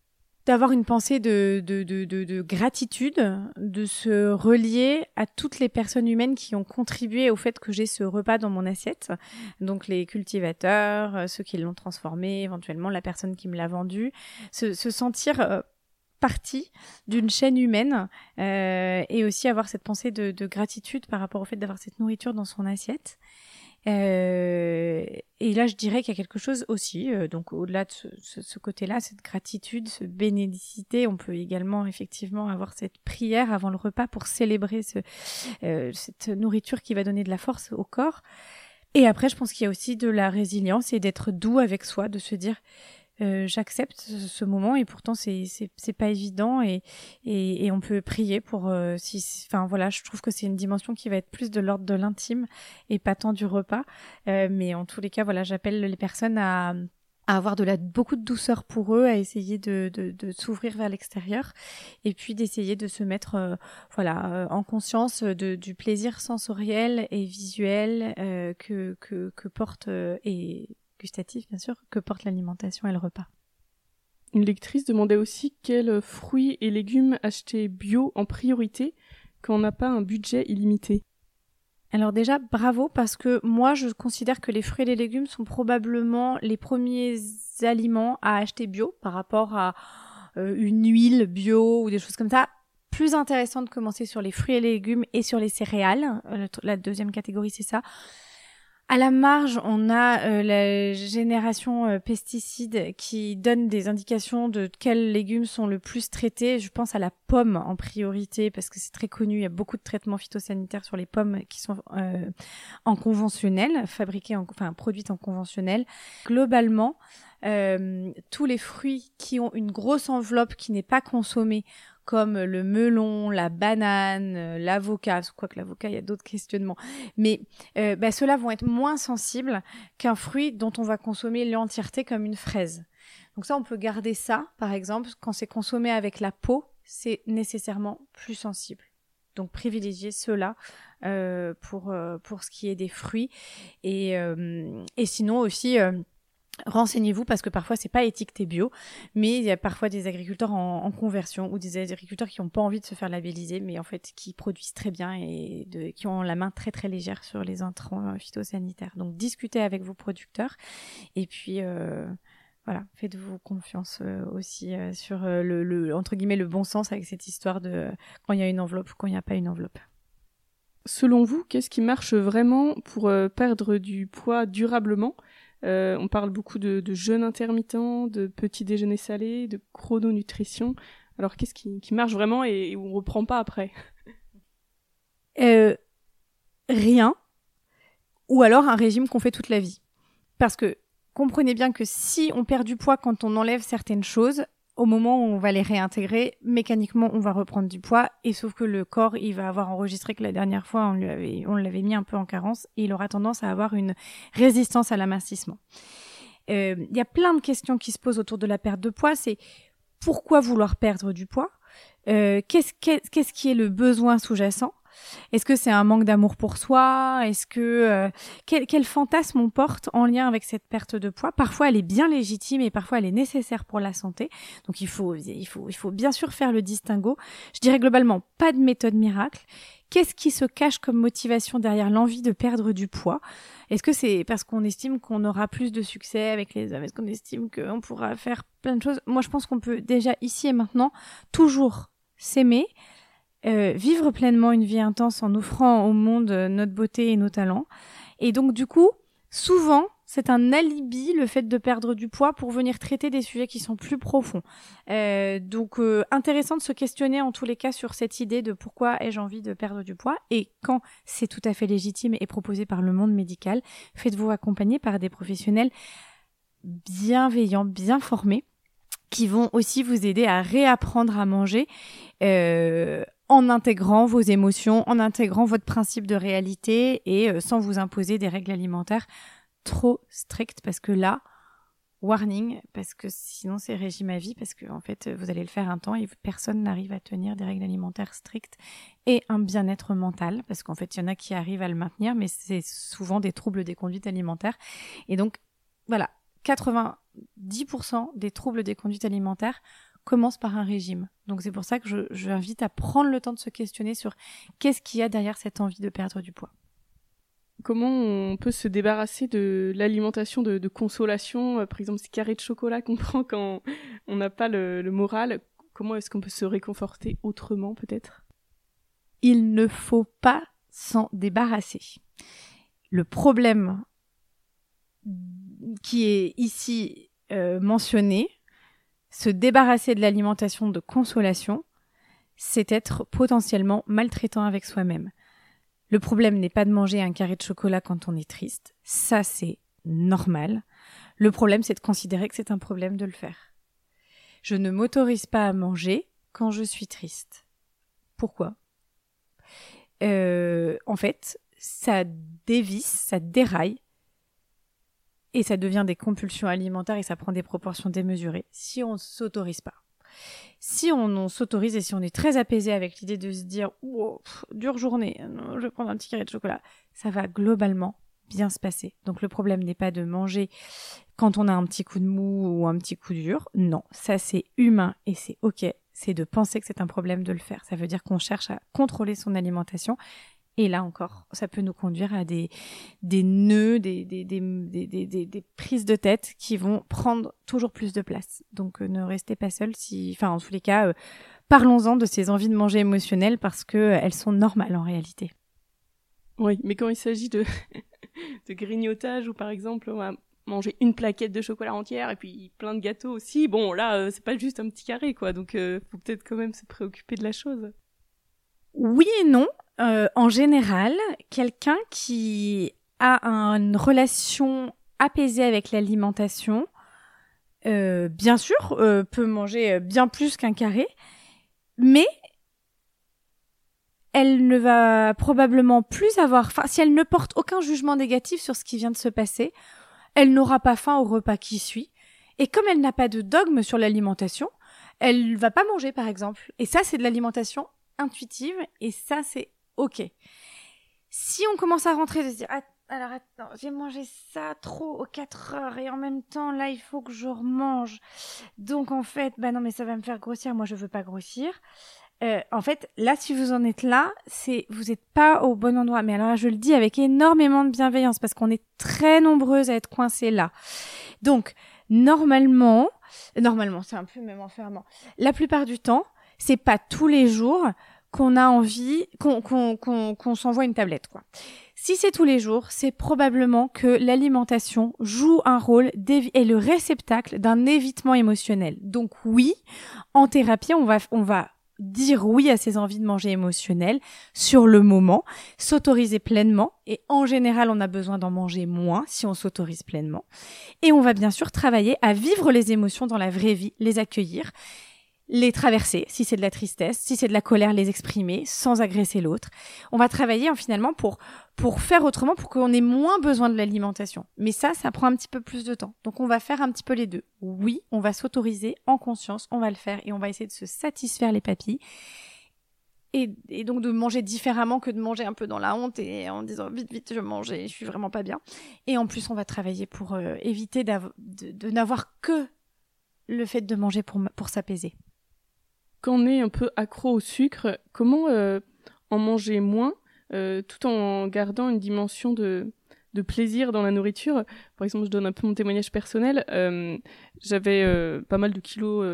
d'avoir une pensée de, de, de, de, gratitude, de se relier à toutes les personnes humaines qui ont contribué au fait que j'ai ce repas dans mon assiette. Donc les cultivateurs, euh, ceux qui l'ont transformé, éventuellement la personne qui me l'a vendu. Se, se sentir euh, partie d'une chaîne humaine euh, et aussi avoir cette pensée de, gratitude par rapport au fait d'avoir cette nourriture dans son assiette. Euh, et là, je dirais qu'il y a quelque chose aussi, euh, donc au-delà de ce, côté-là, cette gratitude, ce bénédicité, on peut également effectivement avoir cette prière avant le repas pour célébrer ce, euh, cette nourriture qui va donner de la force au corps. Et après, je pense qu'il y a aussi de la résilience et d'être doux avec soi, de se dire euh, j'accepte ce moment et pourtant c'est c'est pas évident et, et, et on peut prier pour euh, si enfin voilà je trouve que c'est une dimension qui va être plus de l'ordre de l'intime et pas tant du repas. Euh, mais en tous les cas voilà j'appelle les personnes à à avoir de la beaucoup de douceur pour eux, à essayer de, de, de s'ouvrir vers l'extérieur et puis d'essayer de se mettre euh, voilà euh, en conscience de, du plaisir sensoriel et visuel euh, que, que, que porte et gustatif bien sûr, que porte l'alimentation et le repas. Une lectrice demandait aussi quels fruits et légumes acheter bio en priorité quand on n'a pas un budget illimité. Alors déjà, bravo parce que moi, je considère que les fruits et les légumes sont probablement les premiers aliments à acheter bio par rapport à euh, une huile bio ou des choses comme ça. Plus intéressant de commencer sur les fruits et les légumes et sur les céréales. Euh, la deuxième catégorie, c'est ça. À la marge, on a euh, la génération euh, pesticides qui donne des indications de quels légumes sont le plus traités. Je pense à la pomme en priorité parce que c'est très connu. Il y a beaucoup de traitements phytosanitaires sur les pommes qui sont euh, en conventionnel, fabriquées, en, enfin produites en conventionnel. Globalement, euh, tous les fruits qui ont une grosse enveloppe qui n'est pas consommée comme le melon, la banane, euh, l'avocat, quoique l'avocat, il y a d'autres questionnements, mais euh, bah, ceux-là vont être moins sensibles qu'un fruit dont on va consommer l'entièreté comme une fraise. Donc ça, on peut garder ça, par exemple, quand c'est consommé avec la peau, c'est nécessairement plus sensible. Donc privilégier cela euh, pour, euh, pour ce qui est des fruits. Et, euh, et sinon aussi Renseignez-vous parce que parfois c'est pas étiqueté bio, mais il y a parfois des agriculteurs en, conversion ou des agriculteurs qui n'ont pas envie de se faire labelliser, mais en fait qui produisent très bien et qui ont la main très très légère sur les intrants euh, phytosanitaires. Donc discutez avec vos producteurs et puis euh, voilà, faites-vous confiance euh, aussi sur le, le, entre guillemets le bon sens avec cette histoire de quand il y a une enveloppe ou quand il n'y a pas une enveloppe. Selon vous, qu'est-ce qui marche vraiment pour perdre du poids durablement euh, on parle beaucoup de, de jeûne intermittent, de petit déjeuner salé, de chrononutrition. Alors qu'est-ce qui, marche vraiment et, et on reprend pas après? Euh, Rien. Ou alors un régime qu'on fait toute la vie. Parce que comprenez bien que si on perd du poids quand on enlève certaines choses, au moment où on va les réintégrer, mécaniquement, on va reprendre du poids. Et sauf que le corps, il va avoir enregistré que la dernière fois, on lui avait, on l'avait mis un peu en carence et il aura tendance à avoir une résistance à l'amincissement. Euh, il y a plein de questions qui se posent autour de la perte de poids. C'est pourquoi vouloir perdre du poids? Euh, Qu'est-ce qu'est, qu'est-ce qui est le besoin sous-jacent? Est-ce que c'est un manque d'amour pour soi? Est-ce que euh, quel, fantasme on porte en lien avec cette perte de poids? Parfois, elle est bien légitime et parfois elle est nécessaire pour la santé. Donc il faut il faut il faut bien sûr faire le distinguo. Je dirais globalement pas de méthode miracle. Qu'est-ce qui se cache comme motivation derrière l'envie de perdre du poids? Est-ce que c'est parce qu'on estime qu'on aura plus de succès avec les hommes? Est-ce qu'on estime qu'on pourra faire plein de choses? Moi, je pense qu'on peut déjà ici et maintenant toujours s'aimer, euh, vivre pleinement une vie intense en offrant au monde euh, notre beauté et nos talents. Et donc, du coup, souvent, c'est un alibi le fait de perdre du poids pour venir traiter des sujets qui sont plus profonds. Euh, donc euh, intéressant de se questionner en tous les cas sur cette idée de pourquoi ai-je envie de perdre du poids et quand c'est tout à fait légitime et proposé par le monde médical, faites-vous accompagner par des professionnels bienveillants, bien formés qui vont aussi vous aider à réapprendre à manger euh, en intégrant vos émotions, en intégrant votre principe de réalité et euh, sans vous imposer des règles alimentaires trop strict parce que là, warning, parce que sinon c'est régime à vie, parce que en fait vous allez le faire un temps et personne n'arrive à tenir des règles alimentaires strictes et un bien-être mental, parce qu'en fait il y en a qui arrivent à le maintenir, mais c'est souvent des troubles des conduites alimentaires. Et donc voilà, 90% des troubles des conduites alimentaires commencent par un régime. Donc c'est pour ça que je, je invite à prendre le temps de se questionner sur qu'est-ce qu'il y a derrière cette envie de perdre du poids comment on peut se débarrasser de l'alimentation de, consolation, euh, par exemple ces carrés de chocolat qu'on prend quand on n'a pas le, moral? Comment est-ce qu'on peut se réconforter autrement peut-être? Il ne faut pas s'en débarrasser. Le problème qui est ici euh, mentionné, se débarrasser de l'alimentation de consolation, c'est être potentiellement maltraitant avec soi-même. Le problème n'est pas de manger un carré de chocolat quand on est triste. Ça, c'est normal. Le problème, c'est de considérer que c'est un problème de le faire. Je ne m'autorise pas à manger quand je suis triste. Pourquoi? Euh, En fait, ça dévisse, ça déraille, et ça devient des compulsions alimentaires et ça prend des proportions démesurées si on ne s'autorise pas si on, s'autorise et si on est très apaisé avec l'idée de se dire wow, dure journée, je vais prendre un petit carré de chocolat, ça va globalement bien se passer. Donc le problème n'est pas de manger quand on a un petit coup de mou ou un petit coup dur. Non, ça c'est humain et c'est ok. C'est de penser que c'est un problème de le faire. Ça veut dire qu'on cherche à contrôler son alimentation et là encore, ça peut nous conduire à des, des nœuds, des, des, des, des, des prises de tête qui vont prendre toujours plus de place. Donc euh, ne restez pas seul si, enfin en tous les cas, euh, parlons-en de ces envies de manger émotionnelles parce que euh, elles sont normales en réalité. Oui, mais quand il s'agit de, de grignotage ou par exemple on va manger une plaquette de chocolat entière et puis plein de gâteaux aussi, bon là c'est pas juste un petit carré quoi, donc faut peut-être quand même se préoccuper de la chose. Oui et non. Euh, en général, quelqu'un qui a une relation apaisée avec l'alimentation, euh, bien sûr, euh, peut manger bien plus qu'un carré, mais elle ne va probablement plus avoir faim. Si elle ne porte aucun jugement négatif sur ce qui vient de se passer, elle n'aura pas faim au repas qui suit. Et comme elle n'a pas de dogme sur l'alimentation, elle va pas manger, par exemple. Et ça, c'est de l'alimentation intuitive, et ça, c'est ok. Si on commence à rentrer, de se dire, alors attends, j'ai mangé ça trop aux 4 heures et en même temps là il faut que je remange. Donc en fait, bah non mais ça va me faire grossir, moi je veux pas grossir. Euh, en fait, là, si vous en êtes là, c'est vous n'êtes pas au bon endroit. Mais alors, je le dis avec énormément de bienveillance parce qu'on est très nombreuses à être coincées là. Donc, normalement, normalement, c'est un peu même enfermant. La plupart du temps, c'est pas tous les jours qu'on a envie, qu'on s'envoie une tablette, quoi. Si c'est tous les jours, c'est probablement que l'alimentation joue un rôle et le réceptacle d'un évitement émotionnel. Donc oui, en thérapie, on va, dire oui à ses envies de manger émotionnelles sur le moment, s'autoriser pleinement et en général on a besoin d'en manger moins si on s'autorise pleinement et on va bien sûr travailler à vivre les émotions dans la vraie vie, les accueillir les traverser, si c'est de la tristesse, si c'est de la colère, les exprimer sans agresser l'autre. On va travailler finalement pour pour faire autrement, pour qu'on ait moins besoin de l'alimentation. Mais ça, ça prend un petit peu plus de temps. Donc on va faire un petit peu les deux. Oui, on va s'autoriser en conscience, on va le faire et on va essayer de se satisfaire les papilles. et, donc de manger différemment que de manger un peu dans la honte et en disant vite vite je mange et je suis vraiment pas bien. Et en plus on va travailler pour euh, éviter de, de n'avoir que le fait de manger pour, pour s'apaiser. Est un peu accro au sucre, comment euh, en manger moins euh, tout en gardant une dimension de, de plaisir dans la nourriture? Par exemple, je donne un peu mon témoignage personnel. J'avais pas mal de kilos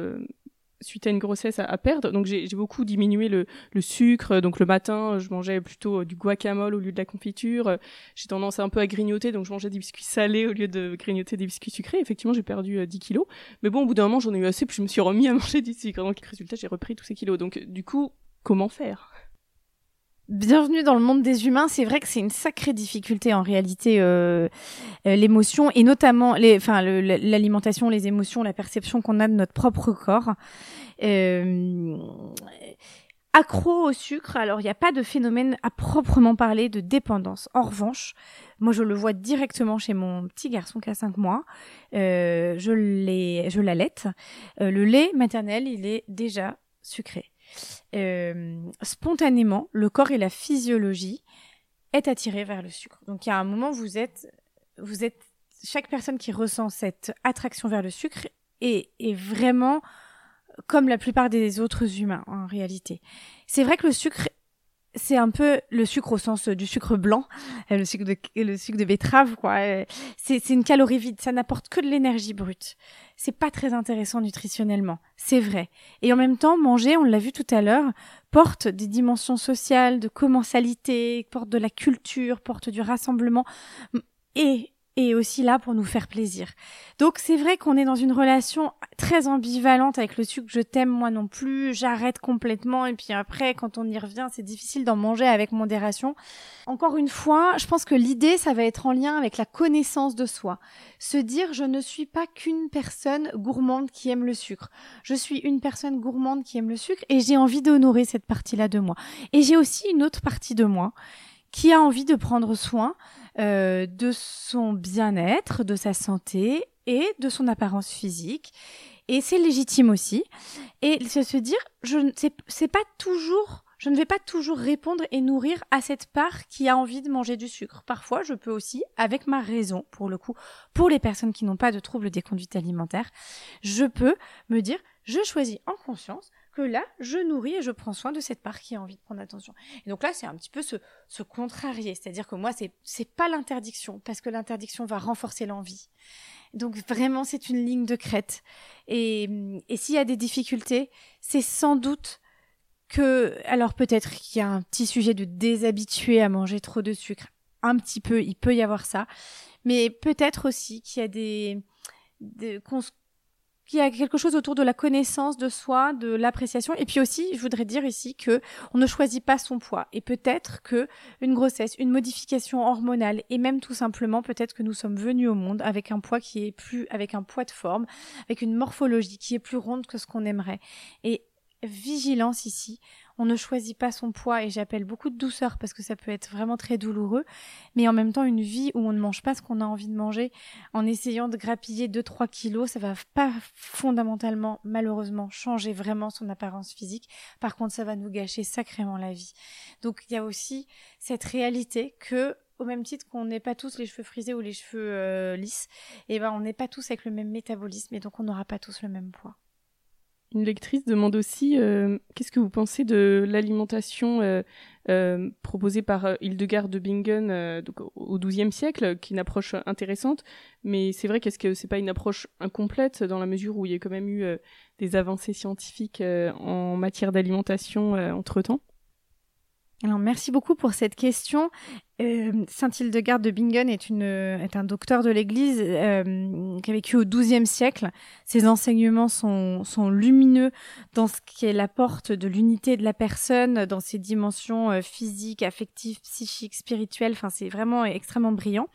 suite à une grossesse à, perdre. Donc j'ai beaucoup diminué le, sucre. Donc le matin, je mangeais plutôt euh, du guacamole au lieu de la confiture. J'ai tendance un peu à grignoter, donc je mangeais des biscuits salés au lieu de grignoter des biscuits sucrés. Effectivement, j'ai perdu 10 euh, kilos. Mais bon, au bout d'un moment, j'en ai eu assez, puis je me suis remis à manger du sucre. Donc résultat, j'ai repris tous ces kilos. Donc du coup, comment faire? Bienvenue dans le monde des humains. C'est vrai que c'est une sacrée difficulté en réalité, euh, euh, l'émotion et notamment enfin, l'alimentation, les émotions, la perception qu'on a de notre propre corps. Euh, accro au sucre, alors il n'y a pas de phénomène à proprement parler de dépendance. En revanche, moi je le vois directement chez mon petit garçon qui a 5 mois. Euh, je l'ai, je l'allaite. Le lait maternel, il est déjà sucré. Euh, spontanément, le corps et la physiologie est attiré vers le sucre. Donc il y a un moment, vous êtes, vous êtes, chaque personne qui ressent cette attraction vers le sucre est, est vraiment comme la plupart des autres humains en réalité. C'est vrai que le sucre c'est un peu le sucre au sens du sucre blanc, euh, le sucre de, le sucre de betterave, quoi. Euh, c'est, une calorie vide, ça n'apporte que de l'énergie brute. C'est pas très intéressant nutritionnellement, c'est vrai. Et en même temps, manger, on l'a vu tout à l'heure, porte des dimensions sociales, de commensalité, porte de la culture, porte du rassemblement. Et et aussi là pour nous faire plaisir. Donc c'est vrai qu'on est dans une relation très ambivalente avec le sucre. Je t'aime moi non plus, j'arrête complètement et puis après quand on y revient, c'est difficile d'en manger avec modération. Encore une fois, je pense que l'idée ça va être en lien avec la connaissance de soi. Se dire je ne suis pas qu'une personne gourmande qui aime le sucre. Je suis une personne gourmande qui aime le sucre et j'ai envie d'honorer cette partie-là de moi. Et j'ai aussi une autre partie de moi qui a envie de prendre soin euh, de son bien-être, de sa santé et de son apparence physique. Et c'est légitime aussi. Et se dire, je c'est pas toujours, je ne vais pas toujours répondre et nourrir à cette part qui a envie de manger du sucre. Parfois, je peux aussi, avec ma raison, pour le coup, pour les personnes qui n'ont pas de troubles des conduites alimentaires, je peux me dire, je choisis en conscience que là, je nourris et je prends soin de cette part qui a envie de prendre attention. Et donc là, c'est un petit peu se, contrarier. C'est-à-dire que moi, c'est, c'est pas l'interdiction, parce que l'interdiction va renforcer l'envie. Donc vraiment, c'est une ligne de crête. Et, et s'il y a des difficultés, c'est sans doute que, alors peut-être qu'il y a un petit sujet de déshabituer à manger trop de sucre. Un petit peu, il peut y avoir ça. Mais peut-être aussi qu'il y a des, des qu'il y a quelque chose autour de la connaissance de soi, de l'appréciation. Et puis aussi, je voudrais dire ici que on ne choisit pas son poids. Et peut-être que une grossesse, une modification hormonale, et même tout simplement peut-être que nous sommes venus au monde avec un poids qui est plus, avec un poids de forme, avec une morphologie qui est plus ronde que ce qu'on aimerait. Et vigilance ici on ne choisit pas son poids et j'appelle beaucoup de douceur parce que ça peut être vraiment très douloureux, mais en même temps une vie où on ne mange pas ce qu'on a envie de manger en essayant de grappiller 2-3 kilos, ça va pas fondamentalement malheureusement changer vraiment son apparence physique, par contre ça va nous gâcher sacrément la vie. Donc il y a aussi cette réalité que au même titre qu'on n'est pas tous les cheveux frisés ou les cheveux euh, lisses, et eh ben on n'est pas tous avec le même métabolisme et donc on n'aura pas tous le même poids. Une lectrice demande aussi euh, qu'est-ce que vous pensez de l'alimentation euh, euh, proposée par Hildegard de Bingen au XIIe siècle, qui est une approche intéressante, mais c'est vrai qu'est-ce que c'est pas une approche incomplète dans la mesure où il y a quand même eu des avancées scientifiques en matière d'alimentation entre temps alors, merci beaucoup pour cette question. Euh, Saint Hildegarde de Bingen est, un docteur de l'Église euh, qui a vécu au XIIe siècle. Ses enseignements sont, lumineux dans ce qui est la porte de l'unité de la personne, dans ses dimensions euh, physiques, affectives, psychiques, spirituelles. Enfin, c'est vraiment extrêmement brillant.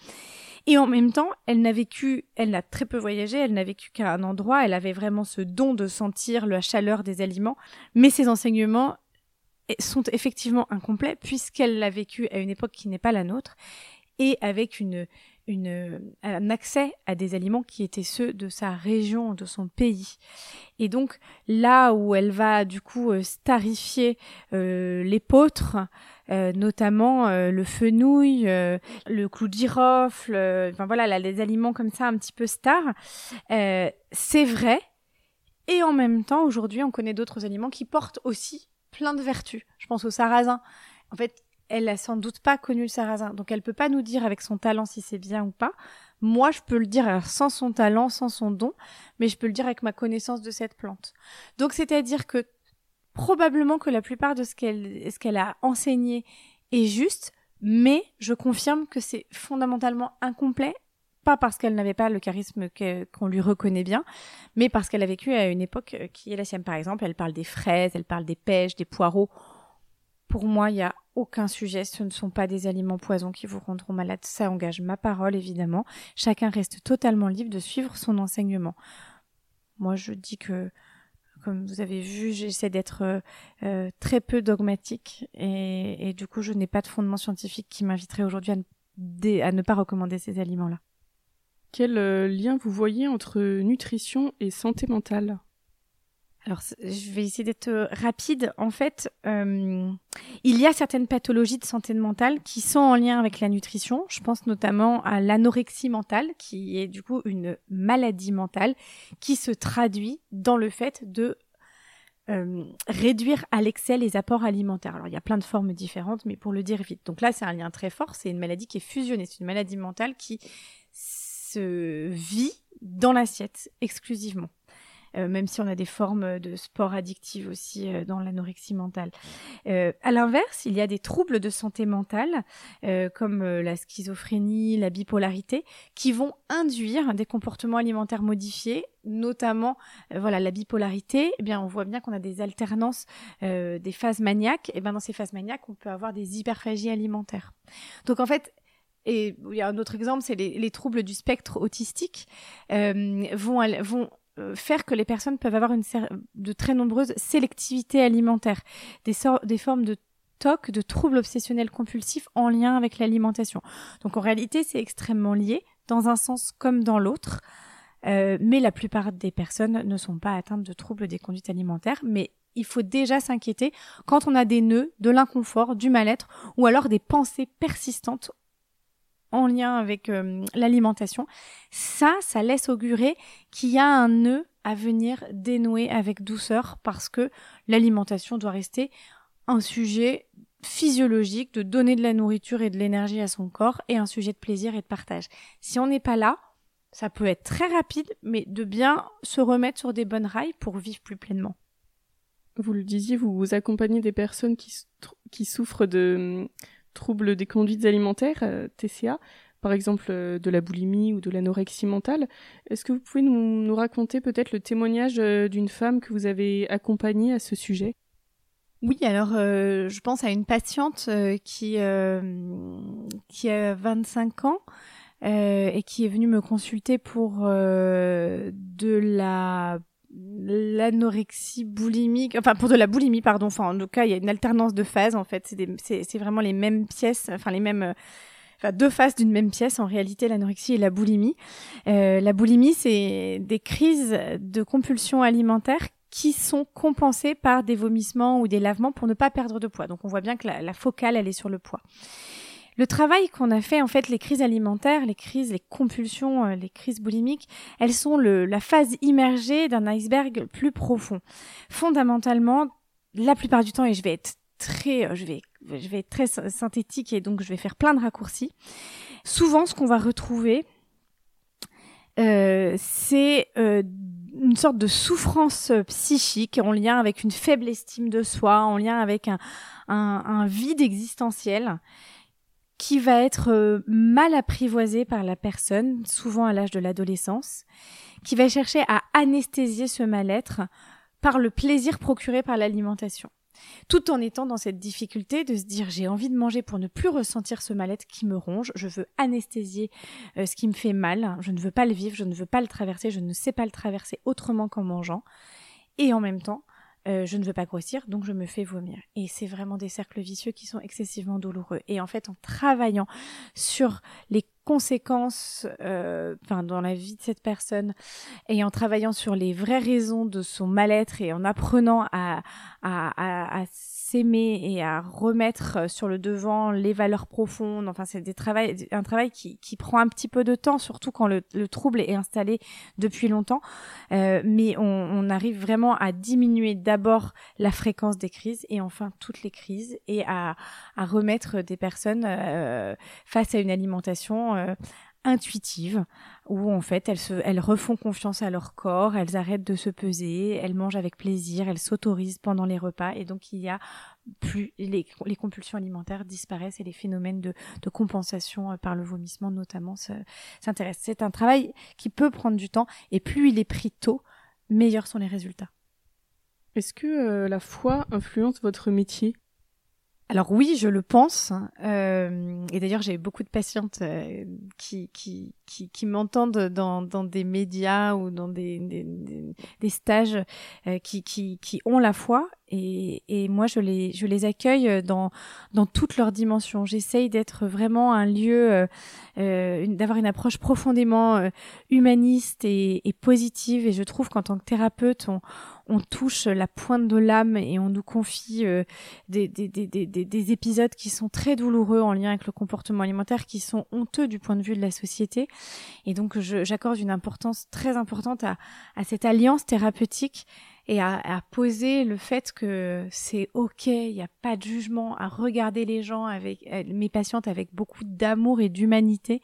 Et en même temps, elle n'a vécu, elle n'a très peu voyagé, elle n'a vécu qu'à un endroit, elle avait vraiment ce don de sentir la chaleur des aliments, mais ses enseignements sont effectivement incomplets puisqu'elle l'a vécu à une époque qui n'est pas la nôtre et avec une, une, un accès à des aliments qui étaient ceux de sa région, de son pays. Et donc là où elle va du coup euh, starifier euh, l'épeautre, euh, notamment euh, le fenouil, le clou de girofle, enfin voilà, là, les aliments comme ça un petit peu stars, c'est vrai. Et en même temps, aujourd'hui, on connaît d'autres aliments qui portent aussi plein de vertus. Je pense au sarrasin. En fait, elle a sans doute pas connu le sarrasin, donc elle peut pas nous dire avec son talent si c'est bien ou pas. Moi, je peux le dire sans son talent, sans son don, mais je peux le dire avec ma connaissance de cette plante. Donc, c'est-à-dire que probablement que la plupart de ce qu'elle ce qu'elle a enseigné est juste, mais je confirme que c'est fondamentalement incomplet pas parce qu'elle n'avait pas le charisme qu'on lui reconnaît bien, mais parce qu'elle a vécu à une époque qui est la sienne. Par exemple, elle parle des fraises, elle parle des pêches, des poireaux. Pour moi, il n'y a aucun sujet. Ce ne sont pas des aliments poisons qui vous rendront malade. Ça engage ma parole, évidemment. Chacun reste totalement libre de suivre son enseignement. Moi, je dis que, comme vous avez vu, j'essaie d'être euh, euh, très peu dogmatique et, du coup, je n'ai pas de fondement scientifique qui m'inviterait aujourd'hui à ne pas recommander ces aliments-là. Quel euh, lien vous voyez entre nutrition et santé mentale? Alors, je vais essayer d'être euh, rapide. En fait, euh, il y a certaines pathologies de santé mentale qui sont en lien avec la nutrition. Je pense notamment à l'anorexie mentale, qui est du coup une maladie mentale qui se traduit dans le fait de réduire à l'excès les apports alimentaires. Alors, il y a plein de formes différentes, mais pour le dire vite. Donc là, c'est un lien très fort. C'est une maladie qui est fusionnée. C'est une maladie mentale qui se vit dans l'assiette exclusivement. Euh, même si on a des formes de sport addictives aussi euh, dans l'anorexie mentale. Euh, à l'inverse, il y a des troubles de santé mentale, comme la schizophrénie, la bipolarité, qui vont induire des comportements alimentaires modifiés, notamment voilà la bipolarité. Eh bien, on voit bien qu'on a des alternances des phases maniaques. Et bien, dans ces phases maniaques, on peut avoir des hyperphagies alimentaires. Donc, en fait, et il y a un autre exemple, c'est les, les, troubles du spectre autistique euh, vont, euh, faire que les personnes peuvent avoir une de très nombreuses sélectivités alimentaires, des, des formes de TOC, de troubles obsessionnels compulsifs en lien avec l'alimentation. Donc en réalité, c'est extrêmement lié, dans un sens comme dans l'autre. Euh, mais la plupart des personnes ne sont pas atteintes de troubles des conduites alimentaires, mais il faut déjà s'inquiéter quand on a des nœuds, de l'inconfort, du mal-être, ou alors des pensées persistantes en lien avec euh, l'alimentation, ça, ça laisse augurer qu'il y a un nœud à venir dénouer avec douceur parce que l'alimentation doit rester un sujet physiologique de donner de la nourriture et de l'énergie à son corps et un sujet de plaisir et de partage. Si on n'est pas là, ça peut être très rapide, mais de bien se remettre sur des bonnes rails pour vivre plus pleinement. Vous le disiez, vous, accompagnez des personnes qui, qui souffrent de troubles des conduites alimentaires, euh, TCA, par exemple euh, de la boulimie ou de l'anorexie mentale. Est-ce que vous pouvez nous, raconter peut-être le témoignage euh, d'une femme que vous avez accompagnée à ce sujet? Oui, alors je pense à une patiente qui qui a 25 ans et qui est venue me consulter pour de la l'anorexie boulimique, enfin pour de la boulimie, pardon. Enfin, en tout cas, il y a une alternance de phases en fait. C'est vraiment les mêmes pièces, enfin les mêmes. Enfin, deux faces d'une même pièce, en réalité, l'anorexie et la boulimie. Euh, la boulimie, c'est des crises de compulsion alimentaire qui sont compensées par des vomissements ou des lavements pour ne pas perdre de poids. Donc, on voit bien que la, la focale, elle est sur le poids. Le travail qu'on a fait, en fait, les crises alimentaires, les crises, les compulsions, euh, les crises boulimiques, elles sont la phase immergée d'un iceberg plus profond. Fondamentalement, la plupart du temps, et je vais être très, euh, je vais, je vais être très synthétique et donc je vais faire plein de raccourcis. Souvent, ce qu'on va retrouver, euh, c'est une sorte de souffrance psychique en lien avec une faible estime de soi, en lien avec un vide existentiel qui va être euh, mal apprivoisé par la personne, souvent à l'âge de l'adolescence, qui va chercher à anesthésier ce mal-être par le plaisir procuré par l'alimentation. Tout en étant dans cette difficulté de se dire j'ai envie de manger pour ne plus ressentir ce mal-être qui me ronge, je veux anesthésier euh, ce qui me fait mal, je ne veux pas le vivre, je ne veux pas le traverser, je ne sais pas le traverser autrement qu'en mangeant. Et en même temps, euh, je ne veux pas grossir, donc je me fais vomir. Et c'est vraiment des cercles vicieux qui sont excessivement douloureux. Et en fait, en travaillant sur les conséquences euh, dans la vie de cette personne et en travaillant sur les vraies raisons de son mal-être et en apprenant à, s'aimer et à remettre sur le devant les valeurs profondes. Enfin, c'est un travail qui, prend un petit peu de temps, surtout quand le, le trouble est installé depuis longtemps. Euh, mais on, arrive vraiment à diminuer d'abord la fréquence des crises et enfin toutes les crises et à, remettre des personnes euh, face à une alimentation euh, intuitive où en fait elles se elles refont confiance à leur corps, elles arrêtent de se peser, elles mangent avec plaisir, elles s'autorisent pendant les repas et donc il y a plus les, compulsions alimentaires disparaissent et les phénomènes de, de compensation euh, par le vomissement notamment s'intéressent. C'est un travail qui peut prendre du temps et plus il est pris tôt, meilleurs sont les résultats. Est-ce que euh, la foi influence votre métier? Alors oui, je le pense. Euh, et d'ailleurs, j'ai beaucoup de patientes euh, qui, qui, qui, qui m'entendent dans, dans des médias ou dans des, des, stages euh, qui, qui, qui ont la foi. Et, et moi, je les, je les accueille dans, dans toutes leurs dimensions. J'essaye d'être vraiment un lieu, euh, euh d'avoir une approche profondément humaniste et, et positive. Et je trouve qu'en tant que thérapeute, on, on touche la pointe de l'âme et on nous confie euh, des, des, des, des, des épisodes qui sont très douloureux en lien avec le comportement alimentaire, qui sont honteux du point de vue de la société. Et donc j'accorde une importance très importante à, à cette alliance thérapeutique et à, à, poser le fait que c'est ok, il n'y a pas de jugement, à regarder les gens avec euh, mes patientes avec beaucoup d'amour et d'humanité,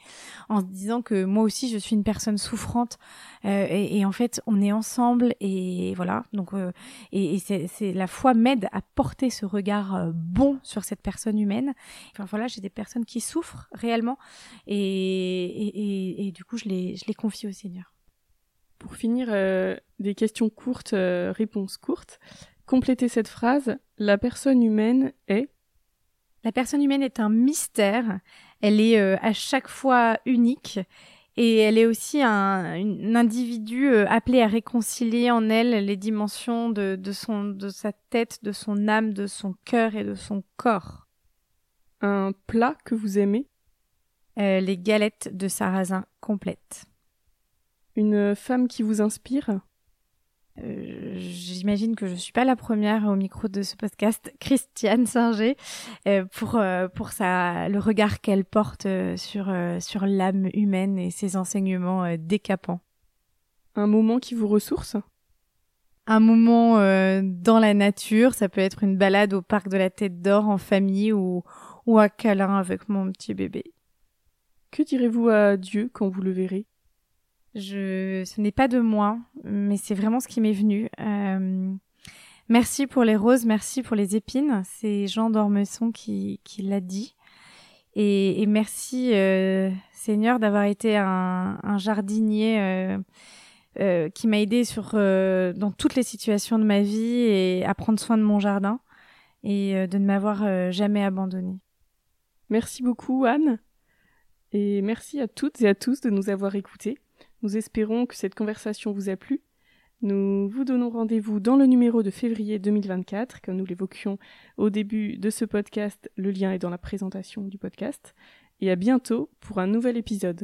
en se disant que moi aussi je suis une personne souffrante euh, et, et, en fait on est ensemble et voilà donc euh, et, et c'est la foi m'aide à porter ce regard euh, bon sur cette personne humaine. Enfin voilà j'ai des personnes qui souffrent réellement et, et du coup je les je les confie au Seigneur. Pour finir, euh, des questions courtes, euh, réponses courtes. Complétez cette phrase. La personne humaine est? La personne humaine est un mystère. Elle est euh, à chaque fois unique. Et elle est aussi un, un individu appelé à réconcilier en elle les dimensions de, de, son, de sa tête, de son âme, de son cœur et de son corps. Un plat que vous aimez? Euh, Les galettes de sarrasin complètes. Une femme qui vous inspire? Euh, J'imagine que je suis pas la première au micro de ce podcast, Christiane Singer, euh, pour euh, pour sa le regard qu'elle porte sur sur l'âme humaine et ses enseignements décapants. Un moment qui vous ressource? Un moment dans la nature, ça peut être une balade au parc de la Tête d'Or en famille ou ou un câlin avec mon petit bébé. Que direz-vous à Dieu quand vous le verrez? Je, ce n'est pas de moi, mais c'est vraiment ce qui m'est venu. Euh, merci pour les roses, merci pour les épines. C'est Jean d'Ormesson qui, qui l'a dit. Et, et merci euh, Seigneur d'avoir été un, un jardinier euh, euh, qui m'a aidé sur euh, dans toutes les situations de ma vie et à prendre soin de mon jardin et euh, de ne m'avoir jamais abandonné. Merci beaucoup Anne et merci à toutes et à tous de nous avoir écoutés. Nous espérons que cette conversation vous a plu. Nous vous donnons rendez-vous dans le numéro de février 2024, comme nous l'évoquions au début de ce podcast. Le lien est dans la présentation du podcast. Et à bientôt pour un nouvel épisode.